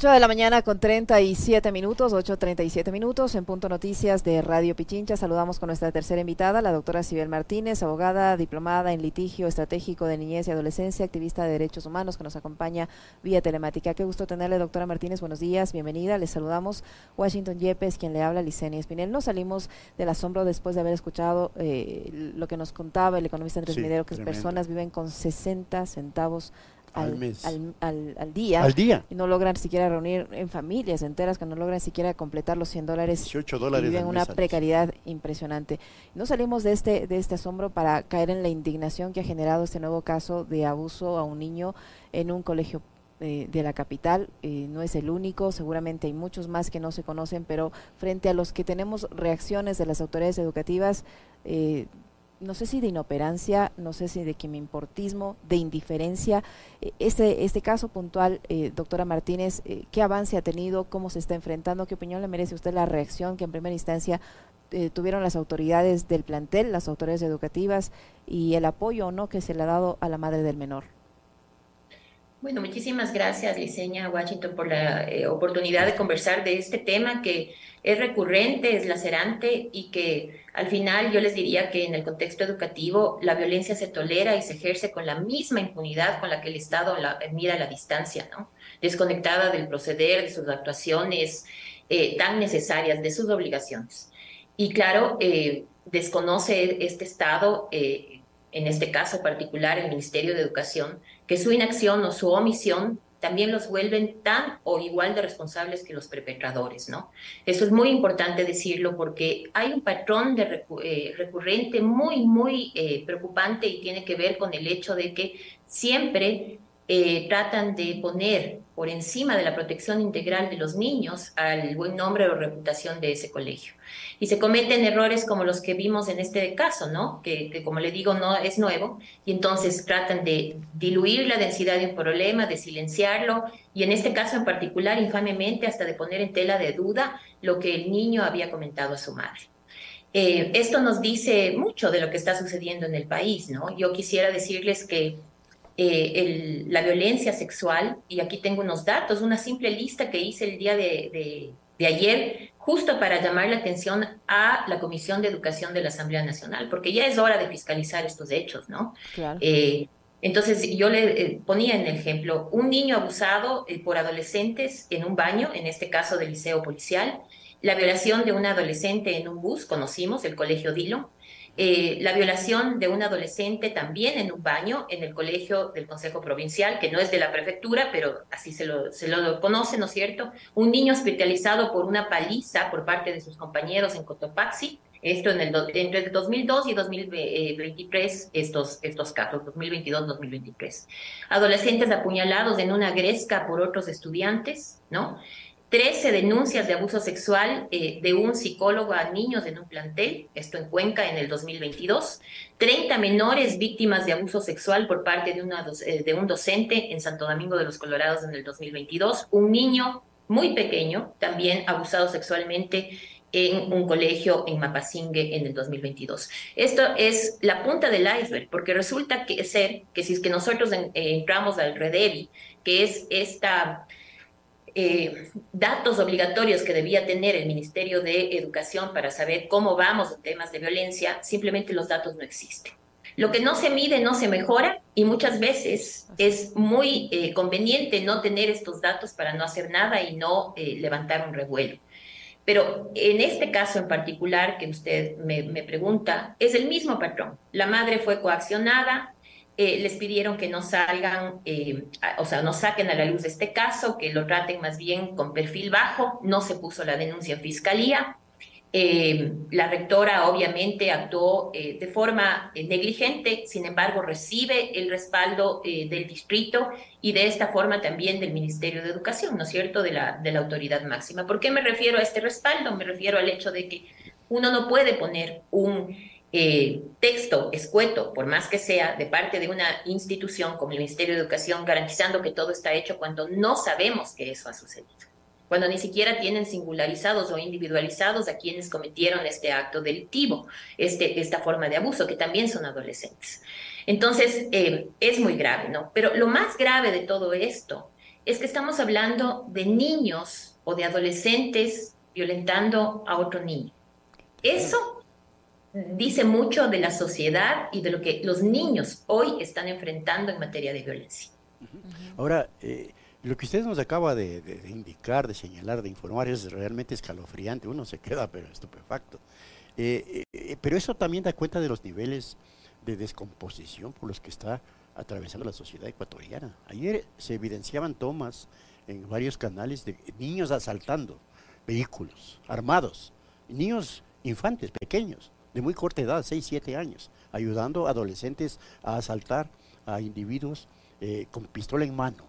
8 de la mañana con 37 minutos, 8.37 minutos, en Punto Noticias de Radio Pichincha. Saludamos con nuestra tercera invitada, la doctora Sibel Martínez, abogada diplomada en litigio estratégico de niñez y adolescencia, activista de derechos humanos, que nos acompaña vía telemática. Qué gusto tenerle, doctora Martínez. Buenos días, bienvenida. Les saludamos Washington Yepes, quien le habla, Licenia Espinel. No salimos del asombro después de haber escuchado eh, lo que nos contaba el economista Andrés Midero, que personas viven con 60 centavos al, mes. Al, día. Al día. Y no logran siquiera reunir en familias enteras que no logran siquiera completar los 100 dólares. 18 dólares. Y viven una precariedad impresionante. No salimos de este, de este asombro para caer en la indignación que ha generado este nuevo caso de abuso a un niño en un colegio eh, de la capital. Eh, no es el único, seguramente hay muchos más que no se conocen, pero frente a los que tenemos reacciones de las autoridades educativas, eh, no sé si de inoperancia, no sé si de que me importismo, de indiferencia. E, este, este caso puntual, eh, doctora Martínez, eh, ¿qué avance ha tenido? ¿Cómo se está enfrentando? ¿Qué opinión le merece usted la reacción que en primera instancia eh, tuvieron las autoridades del plantel, las autoridades educativas y el apoyo o no que se le ha dado a la madre del menor? Bueno, muchísimas gracias, Liceña Washington, por la oportunidad de conversar de este tema que es recurrente, es lacerante y que al final yo les diría que en el contexto educativo la violencia se tolera y se ejerce con la misma impunidad con la que el Estado la, mira la distancia, desconectada del proceder, de sus actuaciones eh, tan necesarias, de sus obligaciones. Y claro, eh, desconoce este Estado, eh, en este caso particular el Ministerio de Educación, que su inacción o su omisión también los vuelven tan o igual de responsables que los perpetradores, ¿no? Eso es muy importante decirlo porque hay un patrón de eh, recurrente muy, muy eh, preocupante y tiene que ver con el hecho de que siempre eh, tratan de poner por encima de la protección integral de los niños al buen nombre o reputación de ese colegio. Y se cometen errores como los que vimos en este caso, ¿no? Que, como le digo, no es nuevo, y entonces tratan de diluir la densidad de un problema, de silenciarlo, y en este caso en particular, infamemente, hasta de poner en tela de duda lo que el niño había comentado a su madre. Eh, esto nos dice mucho de lo que está sucediendo en el país, ¿no? Yo quisiera decirles que eh, la violencia sexual, y aquí tengo unos datos, una simple lista que hice el día de, ayer, justo para llamar la atención a la Comisión de Educación de la Asamblea Nacional, porque ya es hora de fiscalizar estos hechos, ¿no? Eh, entonces yo le eh, ponía en ejemplo un niño abusado por adolescentes en un baño, en este caso del liceo policial, la violación de un adolescente en un bus, conocimos, el colegio Dilo, eh, la violación de un adolescente también en un baño en el colegio del Consejo Provincial, que no es de la prefectura, pero así se lo, se lo conoce, ¿no es cierto? Un niño hospitalizado por una paliza por parte de sus compañeros en Cotopaxi, esto en el, entre el 2002 y 2023, estos, estos casos, 2022-2023. Adolescentes apuñalados en una gresca por otros estudiantes, ¿no? 13 denuncias de abuso sexual eh, de un psicólogo a niños en un plantel, esto en Cuenca en el 2022, 30 menores víctimas de abuso sexual por parte eh, de un docente en Santo Domingo de los Colorados en el 2022, un niño muy pequeño también abusado sexualmente en un colegio en Mapasingue en el 2022. Esto es la punta del iceberg, porque resulta que ser que si es que nosotros entramos al REDEVI, que es esta eh, datos obligatorios que debía tener el Ministerio de Educación para saber cómo vamos en temas de violencia, simplemente los datos no existen. Lo que no se mide no se mejora y muchas veces es muy eh, conveniente no tener estos datos para no hacer nada y no eh, levantar un revuelo. Pero en este caso en particular que usted me, me pregunta, es el mismo patrón. La madre fue coaccionada, eh, les pidieron que no salgan, eh, o sea, no saquen a la luz este caso, que lo traten más bien con perfil bajo, no se puso la denuncia en fiscalía. Eh, la rectora obviamente actuó de forma negligente, sin embargo recibe el respaldo del distrito y de esta forma también del Ministerio de Educación, ¿no es cierto?, de la, de la autoridad máxima. ¿Por qué me refiero a este respaldo? Me refiero al hecho de que uno no puede poner un eh, texto escueto, por más que sea, de parte de una institución como el Ministerio de Educación, garantizando que todo está hecho cuando no sabemos que eso ha sucedido, cuando ni siquiera tienen singularizados o individualizados a quienes cometieron este acto delictivo, este, esta forma de abuso, que también son adolescentes. Entonces, eh, es muy grave, ¿no? Pero lo más grave de todo esto es que estamos hablando de niños o de adolescentes violentando a otro niño. Eso dice mucho de la sociedad y de lo que los niños hoy están enfrentando en materia de violencia. Ahora, eh, lo que usted nos acaba de, indicar, de señalar, de informar es realmente escalofriante. Uno se queda pero estupefacto. Eh, eh, pero eso también da cuenta de los niveles de descomposición por los que está atravesando la sociedad ecuatoriana. Ayer se evidenciaban tomas en varios canales de niños asaltando vehículos armados, niños infantes pequeños, de muy corta edad, 6, 7 años, ayudando a adolescentes a asaltar a individuos eh, con pistola en mano.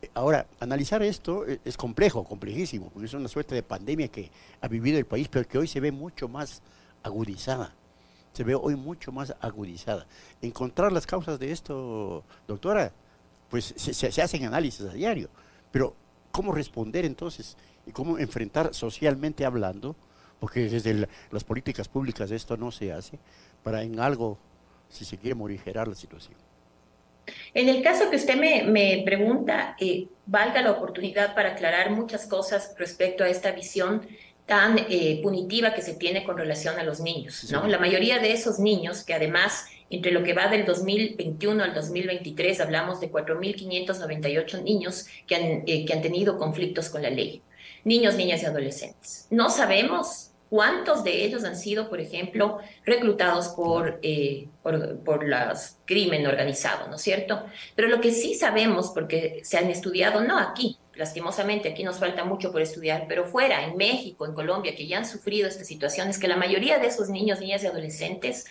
Eh, ahora, analizar esto eh, es complejo, complejísimo, porque es una suerte de pandemia que ha vivido el país, pero que hoy se ve mucho más agudizada se ve hoy mucho más agudizada. Encontrar las causas de esto, doctora, pues se, hacen análisis a diario, pero ¿cómo responder entonces y cómo enfrentar socialmente hablando? Porque desde las políticas públicas esto no se hace, para en algo, si se quiere morigerar la situación. En el caso que usted me, pregunta, eh, valga la oportunidad para aclarar muchas cosas respecto a esta visión tan eh, punitiva que se tiene con relación a los niños, ¿no? La mayoría de esos niños, que además entre lo que va del 2021 al 2023 hablamos de 4.598 niños que han, eh, que han tenido conflictos con la ley, niños, niñas y adolescentes. No sabemos cuántos de ellos han sido, por ejemplo, reclutados por, eh, por, por los crimen organizado, ¿no es cierto? Pero lo que sí sabemos, porque se han estudiado, no aquí, lastimosamente aquí nos falta mucho por estudiar, pero fuera, en México, en Colombia, que ya han sufrido esta situación, es que la mayoría de esos niños, niñas y adolescentes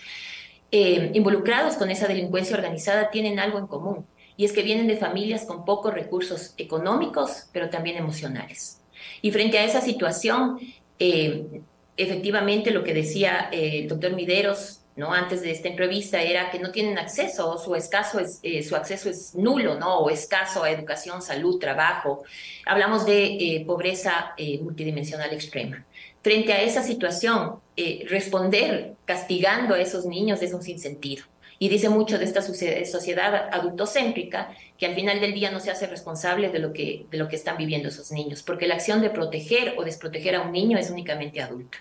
eh, involucrados con esa delincuencia organizada tienen algo en común, y es que vienen de familias con pocos recursos económicos, pero también emocionales. Y frente a esa situación, eh, efectivamente lo que decía eh, el doctor Mideros ¿no? antes de esta entrevista era que no tienen acceso, o su, escaso es, eh, su acceso es nulo, ¿no? o escaso a educación, salud, trabajo. Hablamos de eh, pobreza multidimensional extrema. Frente a esa situación, responder castigando a esos niños es un sinsentido. Y dice mucho de esta sociedad adultocéntrica que al final del día no se hace responsable de lo, que, de lo que están viviendo esos niños, porque la acción de proteger o desproteger a un niño es únicamente adulta.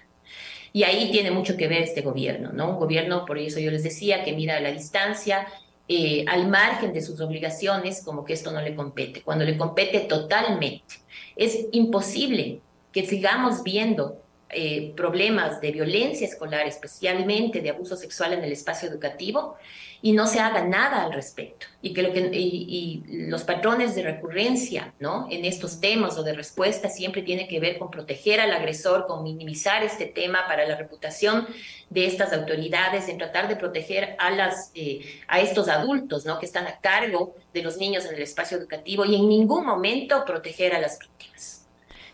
Y ahí tiene mucho que ver este gobierno, ¿no? Un gobierno, por eso yo les decía, que mira a la distancia, eh, al margen de sus obligaciones, como que esto no le compete, cuando le compete totalmente. Es imposible que sigamos viendo eh, problemas de violencia escolar, especialmente de abuso sexual en el espacio educativo, y no se haga nada al respecto. Y que, los patrones de recurrencia ¿no? en estos temas o de respuesta siempre tiene que ver con proteger al agresor, con minimizar este tema para la reputación de estas autoridades, en tratar de proteger a, las, eh, a estos adultos ¿no? que están a cargo de los niños en el espacio educativo y en ningún momento proteger a las víctimas.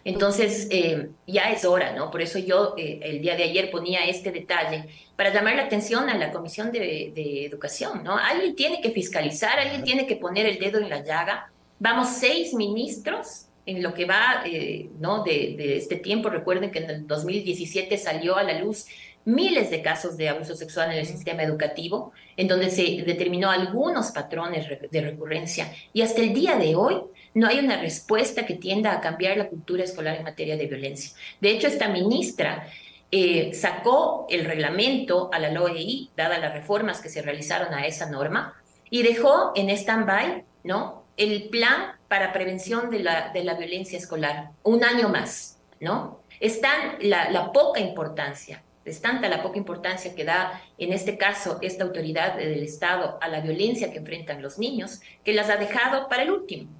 Entonces, eh, ya es hora, ¿no? Por eso yo eh, el día de ayer ponía este detalle para llamar la atención a la Comisión de, Educación, ¿no? Alguien tiene que fiscalizar, alguien tiene que poner el dedo en la llaga. Vamos seis ministros en lo que va, eh, ¿no? De, de este tiempo. Recuerden que en el 2017 salió a la luz miles de casos de abuso sexual en el sistema educativo, en donde se determinó algunos patrones de recurrencia. Y hasta el día de hoy no hay una respuesta que tienda a cambiar la cultura escolar en materia de violencia. De hecho, esta ministra eh, sacó el reglamento a la LOEI, dadas las reformas que se realizaron a esa norma, y dejó en stand-by ¿no? el plan para prevención de la, violencia escolar, un año más. ¿no? Es tan la, la poca importancia es tanta la poca importancia que da, en este caso, esta autoridad del Estado a la violencia que enfrentan los niños, que las ha dejado para el último.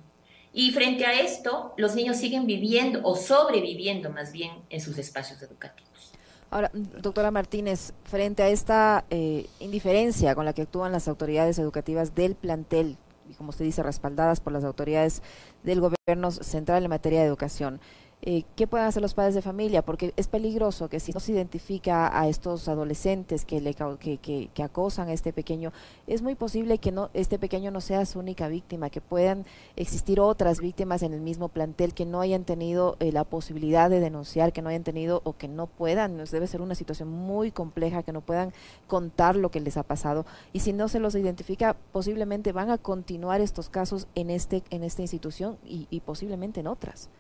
Y frente a esto, los niños siguen viviendo o sobreviviendo más bien en sus espacios educativos. Ahora, doctora Martínez, frente a esta eh, indiferencia con la que actúan las autoridades educativas del plantel, y como usted dice, respaldadas por las autoridades del gobierno central en materia de educación, eh, ¿qué pueden hacer los padres de familia? Porque es peligroso que si no se identifica a estos adolescentes que, le, que, que, acosan a este pequeño, es muy posible que no este pequeño no sea su única víctima, que puedan existir otras víctimas en el mismo plantel que no hayan tenido eh, la posibilidad de denunciar, que no hayan tenido o que no puedan, debe ser una situación muy compleja, que no puedan contar lo que les ha pasado. Y si no se los identifica, posiblemente van a continuar estos casos en, este, en esta institución y, y posiblemente en otras.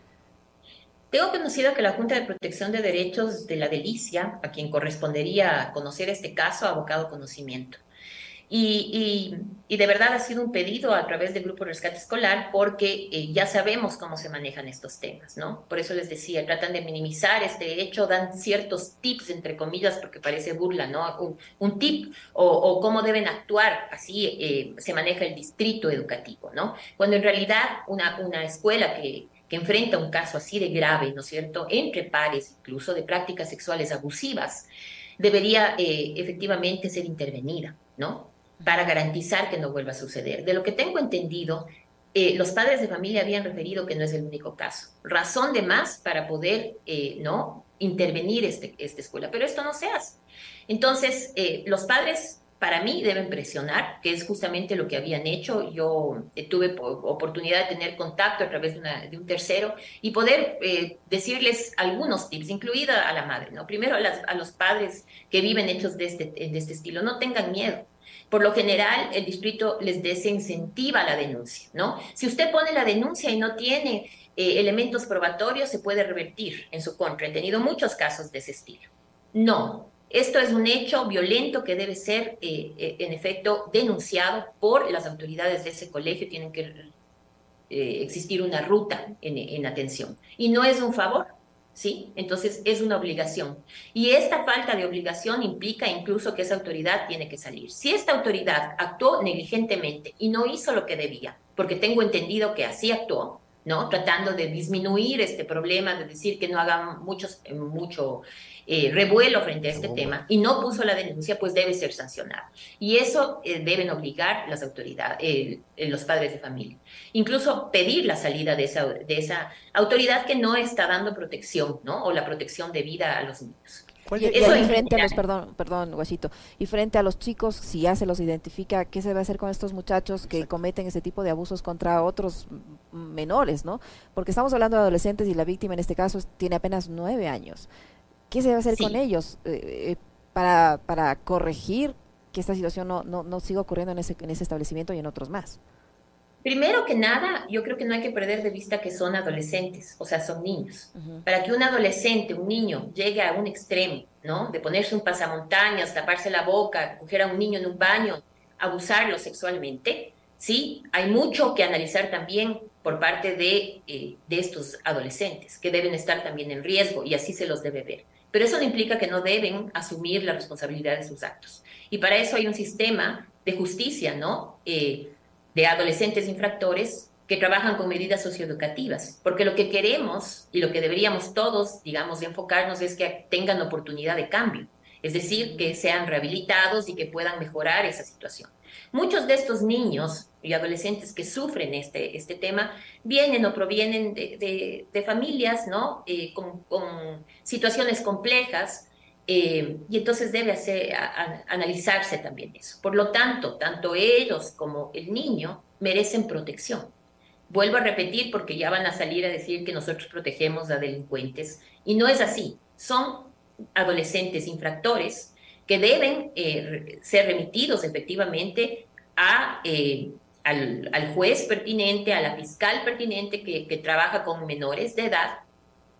Tengo conocido que la Junta de Protección de Derechos de la Delicia, a quien correspondería conocer este caso, ha abocado conocimiento. Y, de verdad ha sido un pedido a través del Grupo Rescate Escolar porque eh, ya sabemos cómo se manejan estos temas, ¿no? Por eso les decía, tratan de minimizar este hecho, dan ciertos tips, entre comillas, porque parece burla, ¿no? Un, tip o, cómo deben actuar, así eh, se maneja el distrito educativo, ¿no? Cuando en realidad una, una escuela que, que enfrenta un caso así de grave, ¿no es cierto?, entre pares, incluso de prácticas sexuales abusivas, debería eh, efectivamente ser intervenida, ¿no? Para garantizar que no vuelva a suceder. De lo que tengo entendido, eh, los padres de familia habían referido que no es el único caso. Razón de más para poder, eh, ¿no?, intervenir este, esta escuela, pero esto no se hace. Entonces, los padres para mí deben presionar, que es justamente lo que habían hecho. Yo eh, tuve oportunidad de tener contacto a través de, un tercero y poder eh, decirles algunos tips, incluida a la madre. ¿no? Primero a, los padres que viven hechos de este, de este estilo, no tengan miedo. Por lo general, el distrito les desincentiva la denuncia, ¿no? Si usted pone la denuncia y no tiene eh, elementos probatorios, se puede revertir en su contra. He tenido muchos casos de ese estilo. No, esto es un hecho violento que debe ser, eh, eh, en efecto, denunciado por las autoridades de ese colegio. Tienen que eh, existir una ruta en, atención. Y no es un favor, ¿sí? Entonces es una obligación. Y esta falta de obligación implica incluso que esa autoridad tiene que salir. Si esta autoridad actuó negligentemente y no hizo lo que debía, porque tengo entendido que así actuó, ¿no? Tratando de disminuir este problema, de decir que no hagan muchos, mucho eh, revuelo frente a este tema y no puso la denuncia, pues debe ser sancionado. Y eso eh, deben obligar las autoridades, eh, los padres de familia. Incluso pedir la salida de esa, de esa autoridad que no está dando protección, ¿no? O la protección de vida a los niños. Y, eso y frente a los, perdón, perdón, Guasito, y frente a los chicos, si ya se los identifica, ¿qué se va a hacer con estos muchachos que cometen ese tipo de abusos contra otros menores, no? Porque estamos hablando de adolescentes y la víctima en este caso tiene apenas nueve años. ¿Qué se debe hacer con ellos eh, eh, para, para corregir que esta situación no, no, no siga ocurriendo en ese, en ese establecimiento y en otros más? Primero que nada, yo creo que no hay que perder de vista que son adolescentes, o sea, son niños. Para que un adolescente, un niño, llegue a un extremo, ¿no? De ponerse un pasamontañas, taparse la boca, coger a un niño en un baño, abusarlo sexualmente, ¿sí? Hay mucho que analizar también por parte de, eh, de estos adolescentes, que deben estar también en riesgo y así se los debe ver. Pero eso no implica que no deben asumir la responsabilidad de sus actos. Y para eso hay un sistema de justicia, ¿no? Eh, de adolescentes infractores que trabajan con medidas socioeducativas, porque lo que queremos y lo que deberíamos todos, digamos, enfocarnos es que tengan oportunidad de cambio, es decir, que sean rehabilitados y que puedan mejorar esa situación. Muchos de estos niños y adolescentes que sufren este, este tema vienen o provienen de, familias ¿no? Eh, con, situaciones complejas eh, y entonces debe hacer, analizarse también eso. Por lo tanto, tanto ellos como el niño merecen protección. Vuelvo a repetir porque ya van a salir a decir que nosotros protegemos a delincuentes y no es así. Son adolescentes infractores que deben eh, ser remitidos efectivamente a, eh, al, juez pertinente, a la fiscal pertinente que, que, trabaja con menores de edad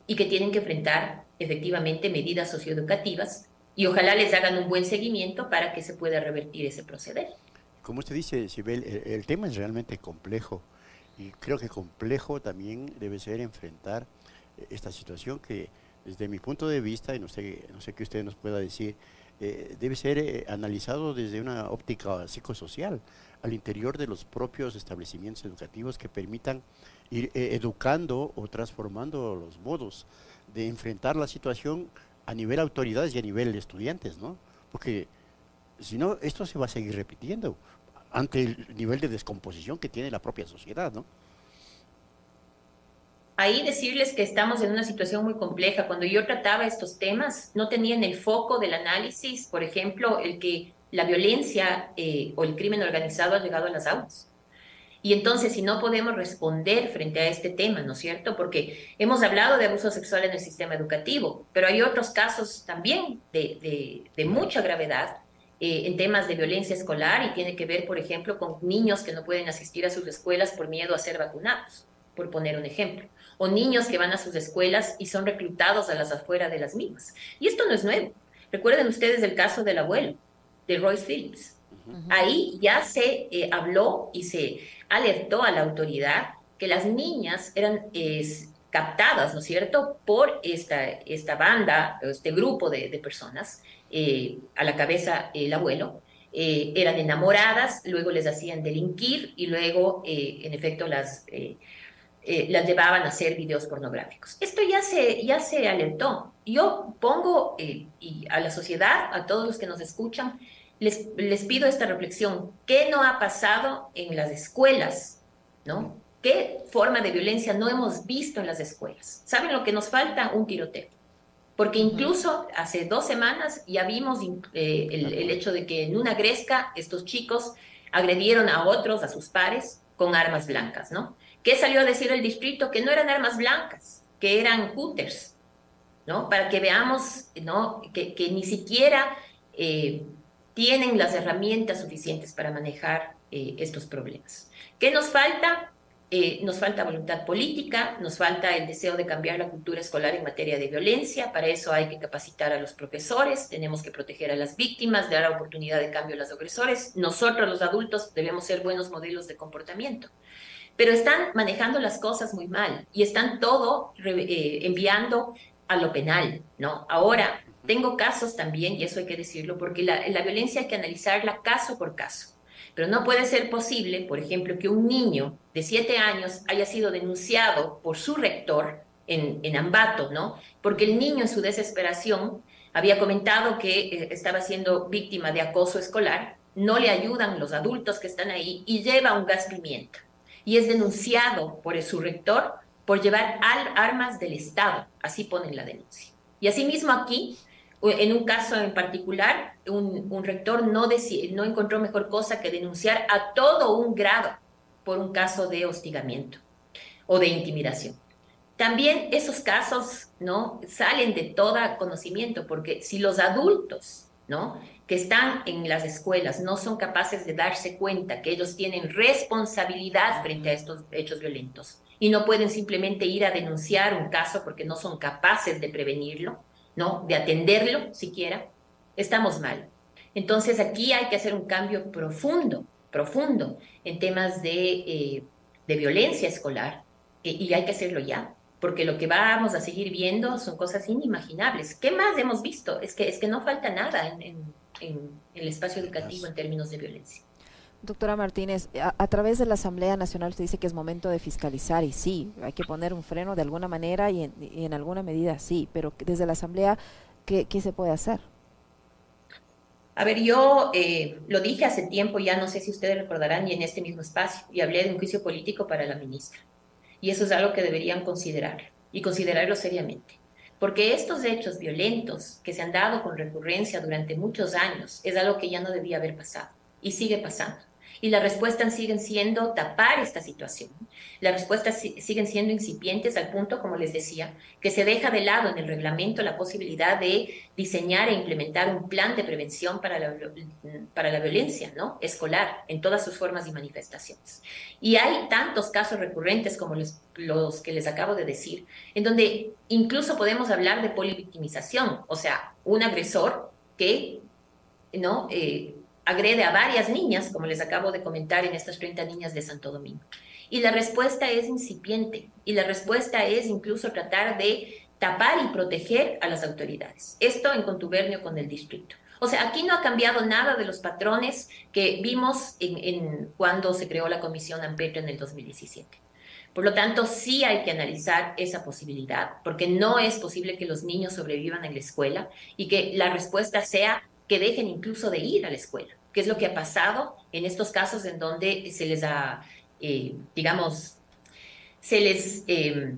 y que tienen que enfrentar efectivamente medidas socioeducativas y ojalá les hagan un buen seguimiento para que se pueda revertir ese proceder. Como usted dice, Sibel, el, tema es realmente complejo y creo que complejo también debe ser enfrentar esta situación que desde mi punto de vista, y no sé, no sé qué usted nos pueda decir, eh, debe ser eh, analizado desde una óptica psicosocial al interior de los propios establecimientos educativos que permitan ir eh, educando o transformando los modos de enfrentar la situación a nivel autoridades y a nivel estudiantes, ¿no? Porque si no, esto se va a seguir repitiendo ante el nivel de descomposición que tiene la propia sociedad, ¿no? ahí decirles que estamos en una situación muy compleja. Cuando yo trataba estos temas, no tenían el foco del análisis, por ejemplo, el que la violencia eh, o el crimen organizado ha llegado a las aulas. Y entonces, si no podemos responder frente a este tema, ¿no es cierto? Porque hemos hablado de abuso sexual en el sistema educativo, pero hay otros casos también de, de, mucha gravedad eh, en temas de violencia escolar y tiene que ver, por ejemplo, con niños que no pueden asistir a sus escuelas por miedo a ser vacunados, por poner un ejemplo. O niños que van a sus escuelas y son reclutados a las afueras de las mismas. Y esto no es nuevo. Recuerden ustedes el caso del abuelo, de Royce Phillips. Ahí ya se eh, habló y se alertó a la autoridad que las niñas eran captadas, ¿no es cierto?, por esta, esta banda, este grupo de, personas, eh, a la cabeza el abuelo, eh, eran enamoradas, luego les hacían delinquir y luego, en efecto, las, las llevaban a hacer videos pornográficos. Esto ya se, ya se alertó. Yo pongo a la sociedad, a todos los que nos escuchan, les, pido esta reflexión. ¿Qué no ha pasado en las escuelas? ¿No? ¿Qué forma de violencia no hemos visto en las escuelas? ¿Saben lo que nos falta? Un tiroteo. Porque incluso hace dos semanas ya vimos eh, el, hecho de que en una gresca estos chicos agredieron a otros, a sus pares, con armas blancas, ¿no? ¿Qué salió a decir el distrito? Que no eran armas blancas, que eran hooters, ¿no? Para que veamos, ¿no? Que, ni siquiera eh, tienen las herramientas suficientes para manejar eh, estos problemas. ¿Qué nos falta? Eh, nos falta voluntad política, nos falta el deseo de cambiar la cultura escolar en materia de violencia, para eso hay que capacitar a los profesores, tenemos que proteger a las víctimas, dar oportunidad de cambio a los agresores, nosotros los adultos debemos ser buenos modelos de comportamiento. Pero están manejando las cosas muy mal y están todo eh, enviando a lo penal, ¿no? Ahora, tengo casos también, y eso hay que decirlo, porque la, violencia hay que analizarla caso por caso. Pero no puede ser posible, por ejemplo, que un niño de siete años haya sido denunciado por su rector en, en Ambato, ¿no? Porque el niño en su desesperación había comentado que eh, estaba siendo víctima de acoso escolar, no le ayudan los adultos que están ahí y lleva un gas pimienta. Y es denunciado por su rector por llevar armas del Estado, así ponen la denuncia. Y asimismo aquí en un caso en particular, un, rector no, no encontró mejor cosa que denunciar a todo un grado por un caso de hostigamiento o de intimidación. También esos casos ¿no? salen de todo conocimiento, porque si los adultos ¿no? que están en las escuelas no son capaces de darse cuenta que ellos tienen responsabilidad frente a estos hechos violentos y no pueden simplemente ir a denunciar un caso porque no son capaces de prevenirlo, ¿no? De atenderlo siquiera, estamos mal. Entonces aquí hay que hacer un cambio profundo, profundo en temas de, eh, violencia escolar eh, y hay que hacerlo ya, porque lo que vamos a seguir viendo son cosas inimaginables. ¿Qué más hemos visto? Es que, es que no falta nada en, el espacio educativo en términos de violencia. Doctora Martínez, a, través de la Asamblea Nacional usted dice que es momento de fiscalizar y sí, hay que poner un freno de alguna manera y en, alguna medida sí, pero desde la Asamblea, ¿qué, se puede hacer? A ver, yo eh, lo dije hace tiempo, ya no sé si ustedes recordarán, y en este mismo espacio, y hablé de un juicio político para la ministra. Y eso es algo que deberían considerar, y considerarlo seriamente. Porque estos hechos violentos que se han dado con recurrencia durante muchos años es algo que ya no debía haber pasado, y sigue pasando y las respuestas siguen siendo tapar esta situación. Las respuestas siguen siendo incipientes al punto, como les decía, que se deja de lado en el reglamento la posibilidad de diseñar e implementar un plan de prevención para la, para la violencia ¿no? escolar en todas sus formas y manifestaciones. Y hay tantos casos recurrentes como los, que les acabo de decir, en donde incluso podemos hablar de polivictimización, o sea, un agresor que ¿no? Eh, agrede a varias niñas, como les acabo de comentar en estas 30 niñas de Santo Domingo. Y la respuesta es incipiente y la respuesta es incluso tratar de tapar y proteger a las autoridades. Esto en contubernio con el distrito. O sea, aquí no ha cambiado nada de los patrones que vimos en, cuando se creó la Comisión Amperio en el 2017. Por lo tanto, sí hay que analizar esa posibilidad, porque no es posible que los niños sobrevivan en la escuela y que la respuesta sea que dejen incluso de ir a la escuela, que es lo que ha pasado en estos casos en donde se les ha, eh, digamos, se les, eh,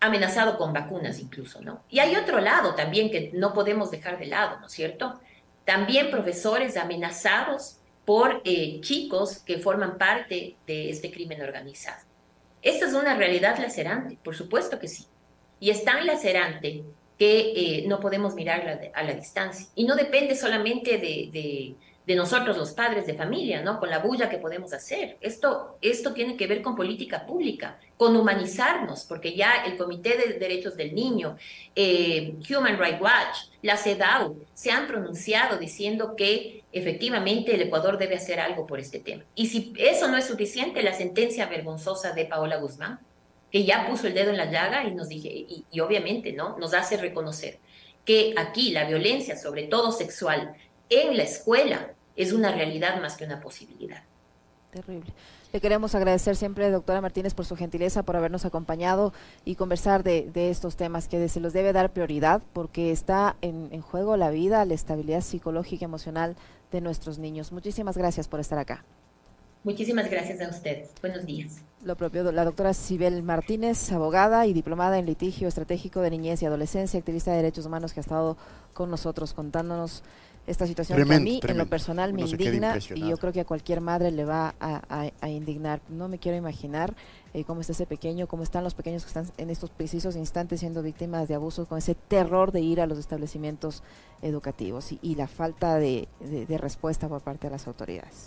amenazado con vacunas incluso, ¿no? Y hay otro lado también que no podemos dejar de lado, ¿no es cierto? También profesores amenazados por eh, chicos que forman parte de este crimen organizado. Esta es una realidad lacerante, por supuesto que sí. Y es tan lacerante que eh, no podemos mirarla a la distancia. Y no depende solamente de, de nosotros los padres de familia, ¿no? Con la bulla que podemos hacer. Esto, esto tiene que ver con política pública, con humanizarnos, porque ya el Comité de Derechos del Niño, eh, Human Rights Watch, la CEDAW, se han pronunciado diciendo que efectivamente el Ecuador debe hacer algo por este tema. Y si eso no es suficiente, la sentencia vergonzosa de Paola Guzmán, que ya puso el dedo en la llaga y nos dije, y, obviamente, ¿no? Nos hace reconocer que aquí la violencia, sobre todo sexual, en la escuela es una realidad más que una posibilidad. Terrible. Le queremos agradecer siempre, doctora Martínez, por su gentileza, por habernos acompañado y conversar de, estos temas que se los debe dar prioridad porque está en, en, juego la vida, la estabilidad psicológica y emocional de nuestros niños. Muchísimas gracias por estar acá. Muchísimas gracias a ustedes. Buenos días. Lo propio, la doctora Sibel Martínez, abogada y diplomada en litigio estratégico de niñez y adolescencia, activista de derechos humanos que ha estado con nosotros contándonos esta situación que a mí en lo personal me indigna y yo creo que a cualquier madre le va a, indignar. No me quiero imaginar eh, cómo está ese pequeño, cómo están los pequeños que están en estos precisos instantes siendo víctimas de abusos, con ese terror de ir a los establecimientos educativos y, la falta de respuesta por parte de las autoridades.